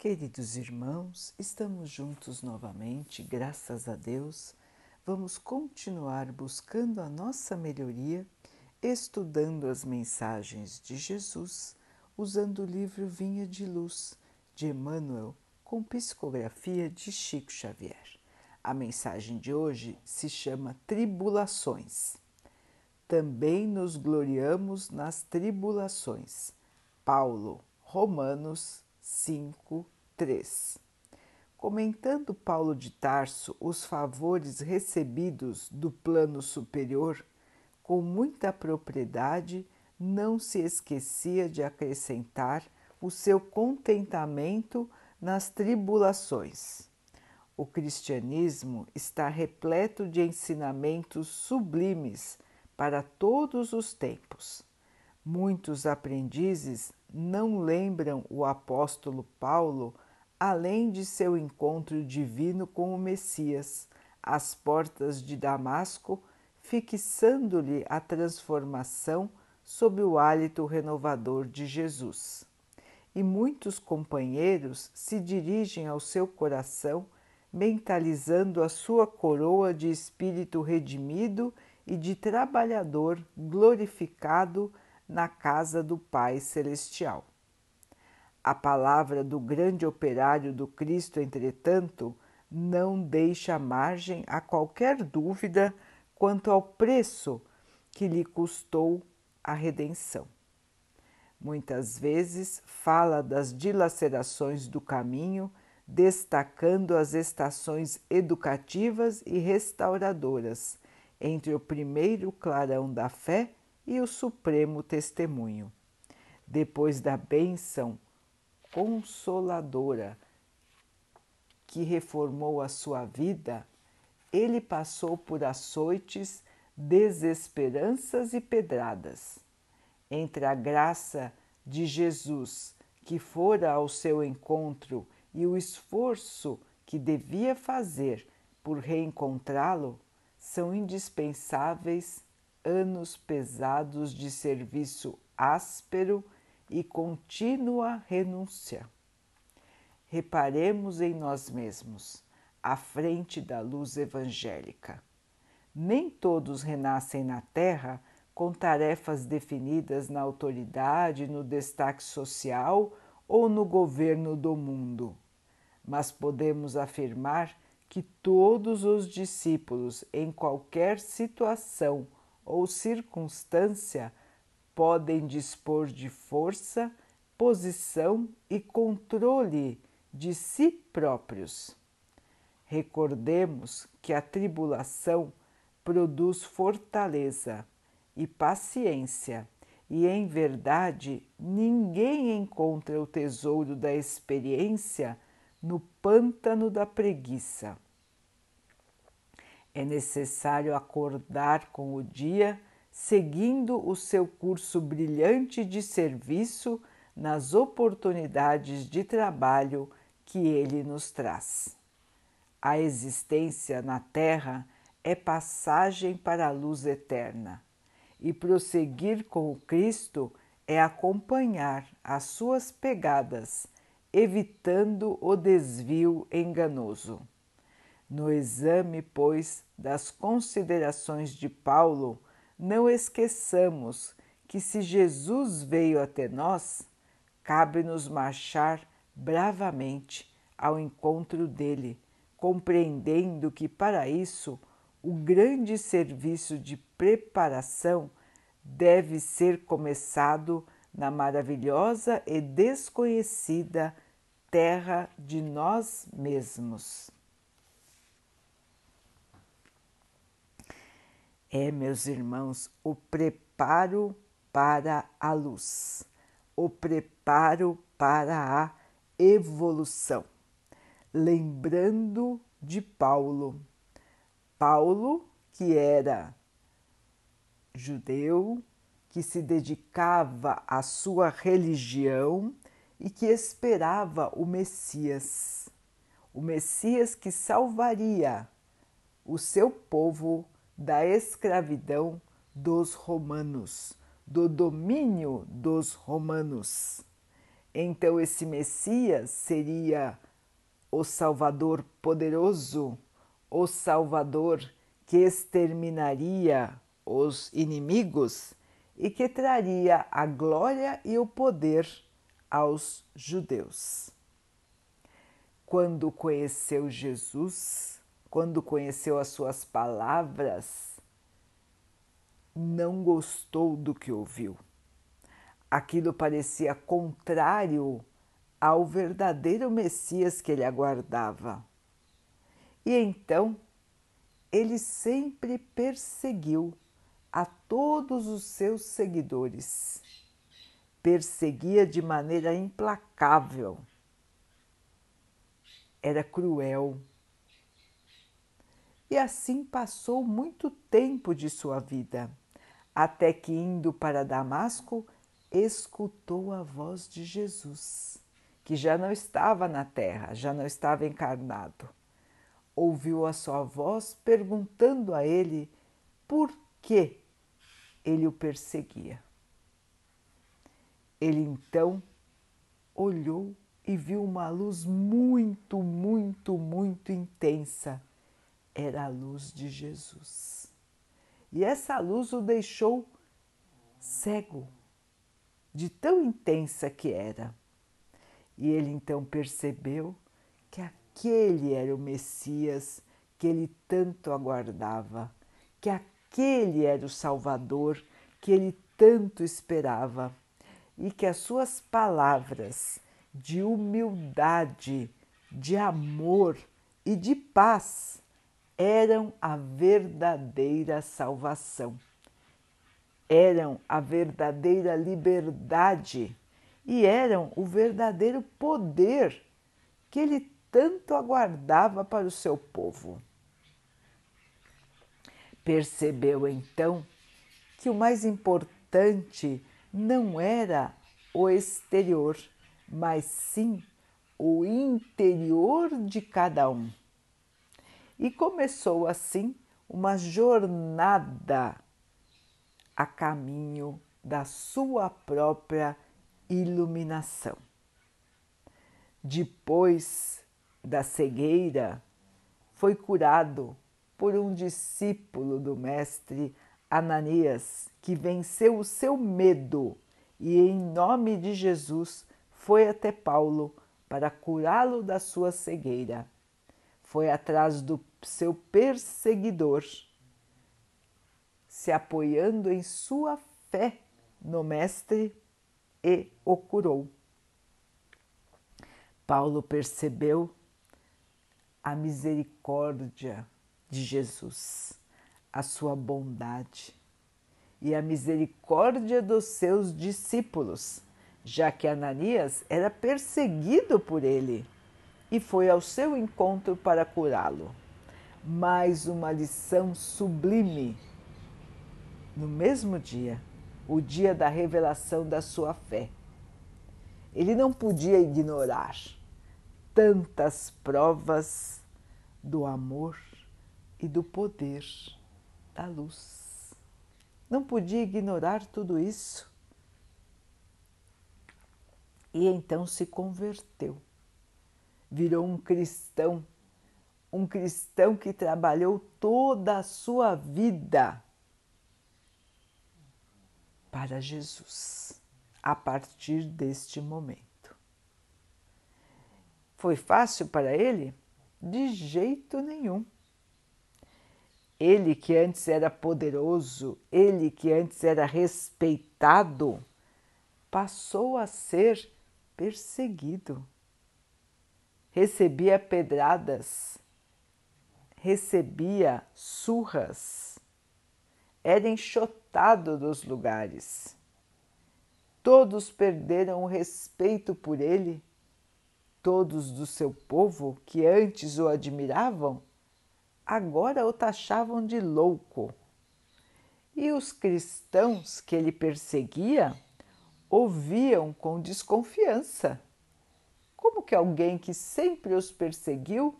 Queridos irmãos, estamos juntos novamente, graças a Deus. Vamos continuar buscando a nossa melhoria, estudando as mensagens de Jesus, usando o livro Vinha de Luz de Emmanuel, com psicografia de Chico Xavier. A mensagem de hoje se chama Tribulações. Também nos gloriamos nas tribulações. Paulo, Romanos 5, 3. Comentando Paulo de Tarso os favores recebidos do plano superior, com muita propriedade, não se esquecia de acrescentar o seu contentamento nas tribulações. O cristianismo está repleto de ensinamentos sublimes para todos os tempos. Muitos aprendizes não lembram o apóstolo Paulo além de seu encontro divino com o Messias, às portas de Damasco, fixando-lhe a transformação sob o hálito renovador de Jesus. E muitos companheiros se dirigem ao seu coração, mentalizando a sua coroa de espírito redimido e de trabalhador glorificado na casa do Pai Celestial. A palavra do grande operário do Cristo, entretanto, não deixa margem a qualquer dúvida quanto ao preço que lhe custou a redenção. Muitas vezes fala das dilacerações do caminho, destacando as estações educativas e restauradoras entre o primeiro clarão da fé e o supremo testemunho. Depois da bênção consoladora que reformou a sua vida, ele passou por açoites, desesperanças e pedradas. Entre a graça de Jesus que fora ao seu encontro e o esforço que devia fazer por reencontrá-lo, são indispensáveis anos pesados de serviço áspero e contínua renúncia. Reparemos em nós mesmos, à frente da luz evangélica. Nem todos renascem na Terra com tarefas definidas na autoridade, no destaque social ou no governo do mundo, mas podemos afirmar que todos os discípulos, em qualquer situação ou circunstância, podem dispor de força, posição e controle de si próprios. Recordemos que a tribulação produz fortaleza e paciência, e em verdade ninguém encontra o tesouro da experiência no pântano da preguiça. É necessário acordar com o dia, seguindo o seu curso brilhante de serviço nas oportunidades de trabalho que ele nos traz. A existência na Terra é passagem para a luz eterna, e prosseguir com o Cristo é acompanhar as suas pegadas evitando o desvio enganoso. No exame, pois, das considerações de Paulo, não esqueçamos que se Jesus veio até nós, cabe-nos marchar bravamente ao encontro dele, compreendendo que para isso o grande serviço de preparação deve ser começado na maravilhosa e desconhecida terra de nós mesmos. É, meus irmãos, o preparo para a luz, o preparo para a evolução. Lembrando de Paulo, Paulo que era judeu, que se dedicava à sua religião e que esperava o Messias, o Messias que salvaria o seu povo da escravidão dos romanos, do domínio dos romanos. Então esse Messias seria o Salvador poderoso, o Salvador que exterminaria os inimigos e que traria a glória e o poder aos judeus. Quando conheceu Jesus, quando conheceu as suas palavras, não gostou do que ouviu. Aquilo parecia contrário ao verdadeiro Messias que ele aguardava. E então ele sempre perseguiu a todos os seus seguidores. Perseguia de maneira implacável. Era cruel. E assim passou muito tempo de sua vida, até que, indo para Damasco, escutou a voz de Jesus, que já não estava na terra, já não estava encarnado. Ouviu a sua voz perguntando a ele por que ele o perseguia. Ele então olhou e viu uma luz muito, muito, muito intensa. Era a luz de Jesus. E essa luz o deixou cego, de tão intensa que era. E ele então percebeu que aquele era o Messias que ele tanto aguardava, que aquele era o Salvador que ele tanto esperava e que as suas palavras de humildade, de amor e de paz eram a verdadeira salvação, eram a verdadeira liberdade e eram o verdadeiro poder que ele tanto aguardava para o seu povo. Percebeu então que o mais importante não era o exterior, mas sim o interior de cada um. E começou assim uma jornada a caminho da sua própria iluminação. Depois da cegueira, foi curado por um discípulo do Mestre Ananias, que venceu o seu medo e, em nome de Jesus, foi até Paulo para curá-lo da sua cegueira. Foi atrás do seu perseguidor, se apoiando em sua fé no Mestre e o curou. Paulo percebeu a misericórdia de Jesus, a sua bondade e a misericórdia dos seus discípulos, já que Ananias era perseguido por ele e foi ao seu encontro para curá-lo. Mais uma lição sublime. No mesmo dia, o dia da revelação da sua fé. Ele não podia ignorar tantas provas do amor e do poder da luz. Não podia ignorar tudo isso. E então se converteu. Virou um cristão, um cristão que trabalhou toda a sua vida para Jesus a partir deste momento. Foi fácil para ele? De jeito nenhum. Ele que antes era poderoso, ele que antes era respeitado, passou a ser perseguido. Recebia pedradas, recebia surras, era enxotado dos lugares. Todos perderam o respeito por ele, todos do seu povo que antes o admiravam agora o taxavam de louco. E os cristãos que ele perseguia ouviam com desconfiança. Como que alguém que sempre os perseguiu,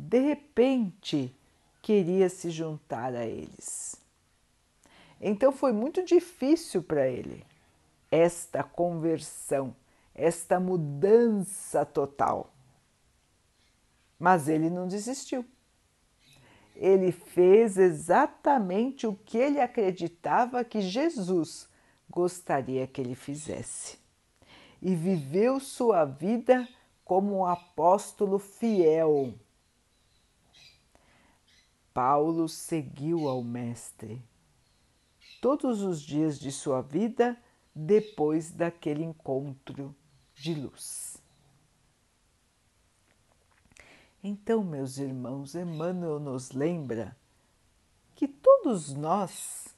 de repente, queria se juntar a eles? Então foi muito difícil para ele esta conversão, esta mudança total. Mas ele não desistiu. Ele fez exatamente o que ele acreditava que Jesus gostaria que ele fizesse. E viveu sua vida como um apóstolo fiel. Paulo seguiu ao Mestre todos os dias de sua vida depois daquele encontro de luz. Então, meus irmãos, Emmanuel nos lembra que todos nós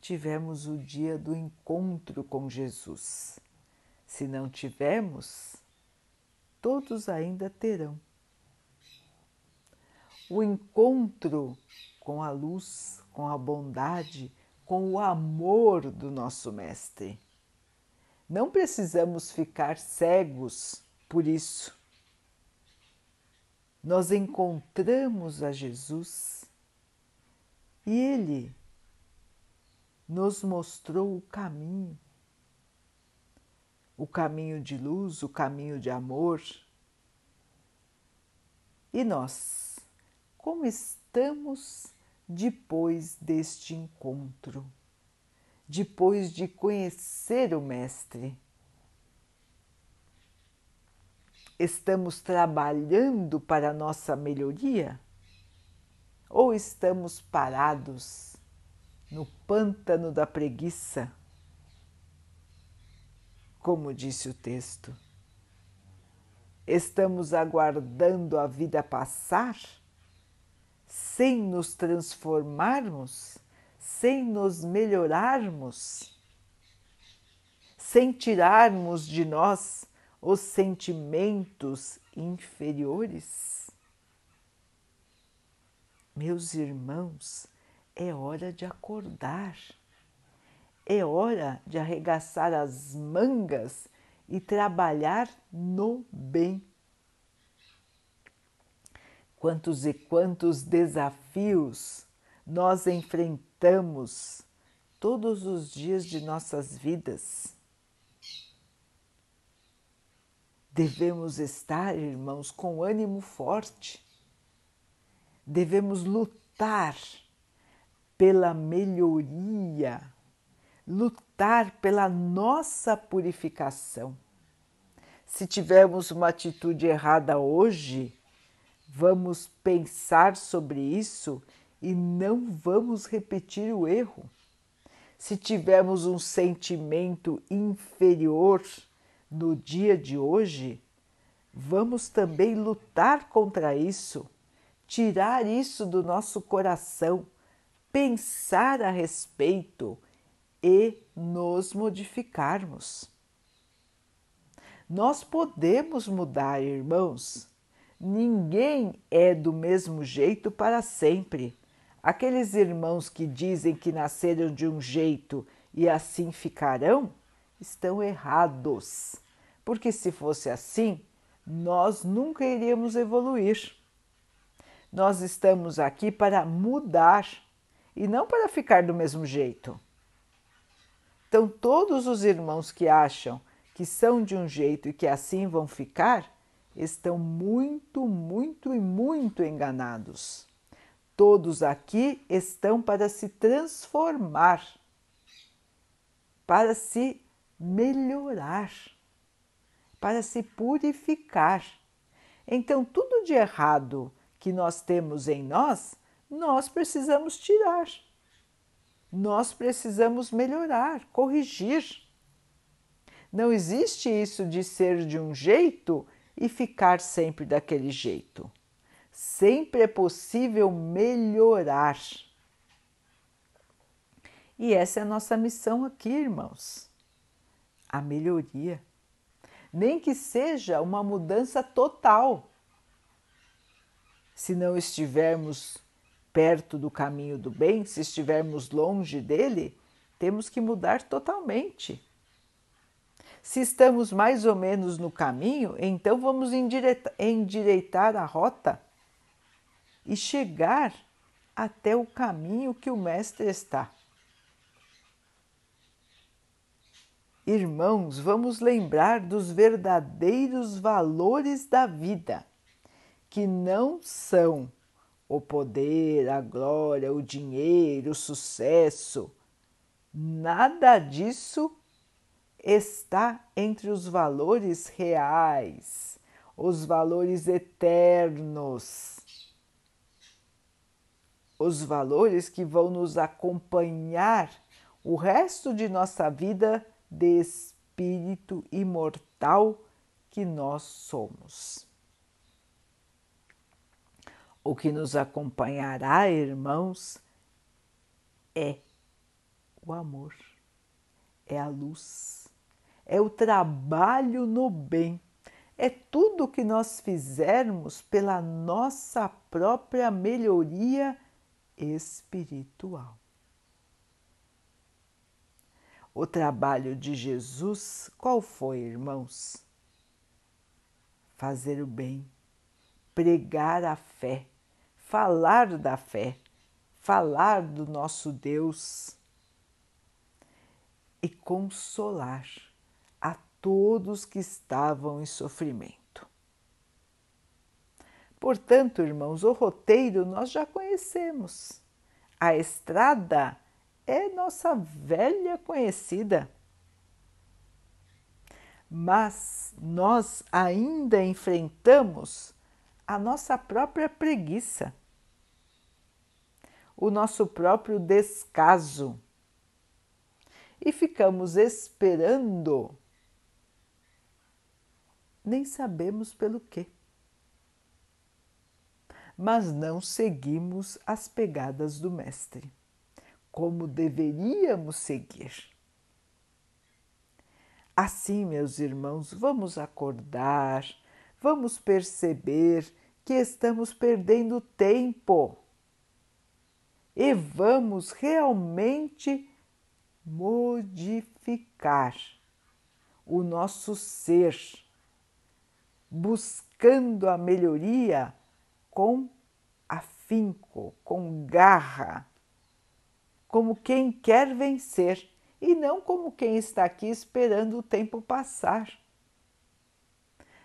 tivemos o dia do encontro com Jesus. Se não tivemos, todos ainda terão. O encontro com a luz, com a bondade, com o amor do nosso Mestre. Não precisamos ficar cegos por isso. Nós encontramos a Jesus e Ele nos mostrou o caminho, o caminho de luz, o caminho de amor. E nós, como estamos depois deste encontro, depois de conhecer o Mestre. Estamos trabalhando para a nossa melhoria? Ou estamos parados no pântano da preguiça? Como disse o texto, estamos aguardando a vida passar? Sem nos transformarmos, sem nos melhorarmos, sem tirarmos de nós os sentimentos inferiores? Meus irmãos, é hora de acordar, é hora de arregaçar as mangas e trabalhar no bem quantos e quantos desafios nós enfrentamos todos os dias de nossas vidas. Devemos estar, irmãos, com ânimo forte. Devemos lutar pela melhoria, lutar pela nossa purificação. Se tivermos uma atitude errada hoje, Vamos pensar sobre isso e não vamos repetir o erro. Se tivermos um sentimento inferior no dia de hoje, vamos também lutar contra isso, tirar isso do nosso coração, pensar a respeito e nos modificarmos. Nós podemos mudar, irmãos, Ninguém é do mesmo jeito para sempre. Aqueles irmãos que dizem que nasceram de um jeito e assim ficarão estão errados, porque se fosse assim, nós nunca iríamos evoluir. Nós estamos aqui para mudar e não para ficar do mesmo jeito. Então, todos os irmãos que acham que são de um jeito e que assim vão ficar, estão muito, muito e muito enganados. Todos aqui estão para se transformar, para se melhorar, para se purificar. Então, tudo de errado que nós temos em nós, nós precisamos tirar. Nós precisamos melhorar, corrigir. Não existe isso de ser de um jeito e ficar sempre daquele jeito. Sempre é possível melhorar. E essa é a nossa missão aqui, irmãos. A melhoria. Nem que seja uma mudança total. Se não estivermos perto do caminho do bem, se estivermos longe dele, temos que mudar totalmente. Se estamos mais ou menos no caminho, então vamos endireitar a rota e chegar até o caminho que o Mestre está. Irmãos, vamos lembrar dos verdadeiros valores da vida, que não são o poder, a glória, o dinheiro, o sucesso. Nada disso está entre os valores reais, os valores eternos, os valores que vão nos acompanhar o resto de nossa vida de espírito imortal que nós somos. O que nos acompanhará, irmãos, é o amor, é a luz, é o trabalho no bem, é tudo o que nós fizermos pela nossa própria melhoria espiritual. O trabalho de Jesus, qual foi, irmãos? Fazer o bem, pregar a fé, falar da fé, falar do nosso Deus e consolar todos que estavam em sofrimento. Portanto, irmãos, o roteiro nós já conhecemos. A estrada é nossa velha conhecida. Mas nós ainda enfrentamos a nossa própria preguiça, o nosso próprio descaso e ficamos esperando, nem sabemos pelo quê. Mas não seguimos as pegadas do Mestre como deveríamos seguir. Assim, meus irmãos, vamos acordar, vamos perceber que estamos perdendo tempo e vamos realmente modificar o nosso ser, buscando a melhoria com afinco, com garra como quem quer vencer e não como quem está aqui esperando o tempo passar.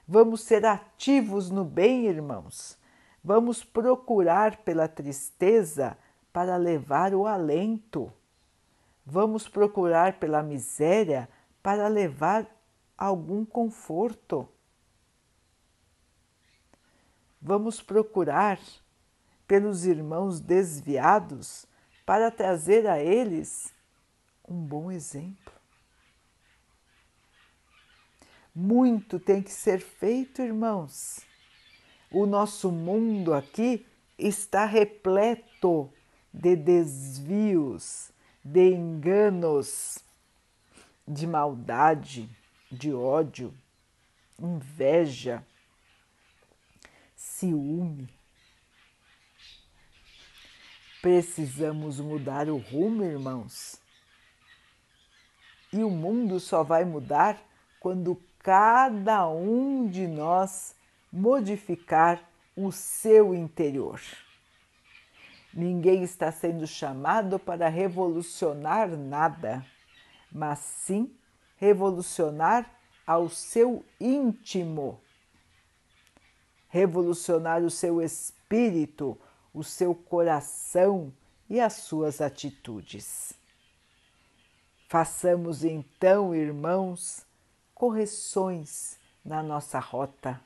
Vamos ser ativos no bem, irmãos. Vamos procurar pela tristeza para levar o alento. Vamos procurar pela miséria para levar algum conforto. Vamos procurar pelos irmãos desviados para trazer a eles um bom exemplo. Muito tem que ser feito, irmãos. O nosso mundo aqui está repleto de desvios, de enganos, de maldade, de ódio, inveja, ciúme Precisamos mudar o rumo, irmãos. E o mundo só vai mudar quando cada um de nós modificar o seu interior. Ninguém está sendo chamado para revolucionar nada, mas sim revolucionar ao seu íntimo, revolucionar o seu espírito, o seu coração e as suas atitudes. Façamos então, irmãos, correções na nossa rota.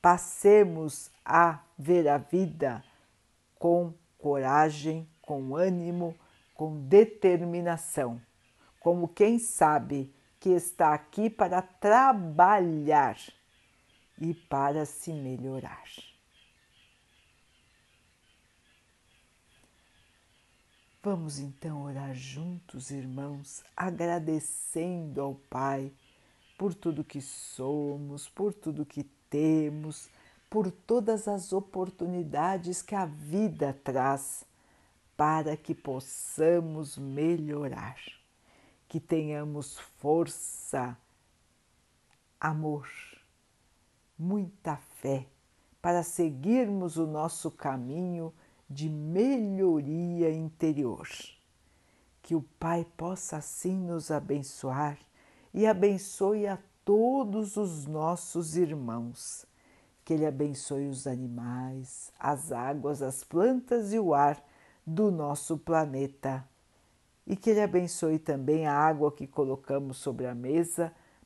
Passemos a ver a vida com coragem, com ânimo, com determinação, como quem sabe que está aqui para trabalhar e para se melhorar. Vamos então orar juntos, irmãos, agradecendo ao Pai por tudo que somos, por tudo que temos, por todas as oportunidades que a vida traz para que possamos melhorar, que tenhamos força, amor, muita fé para seguirmos o nosso caminho de melhoria interior. Que o Pai possa assim nos abençoar e abençoe a todos os nossos irmãos. Que Ele abençoe os animais, as águas, as plantas e o ar do nosso planeta. E que Ele abençoe também a água que colocamos sobre a mesa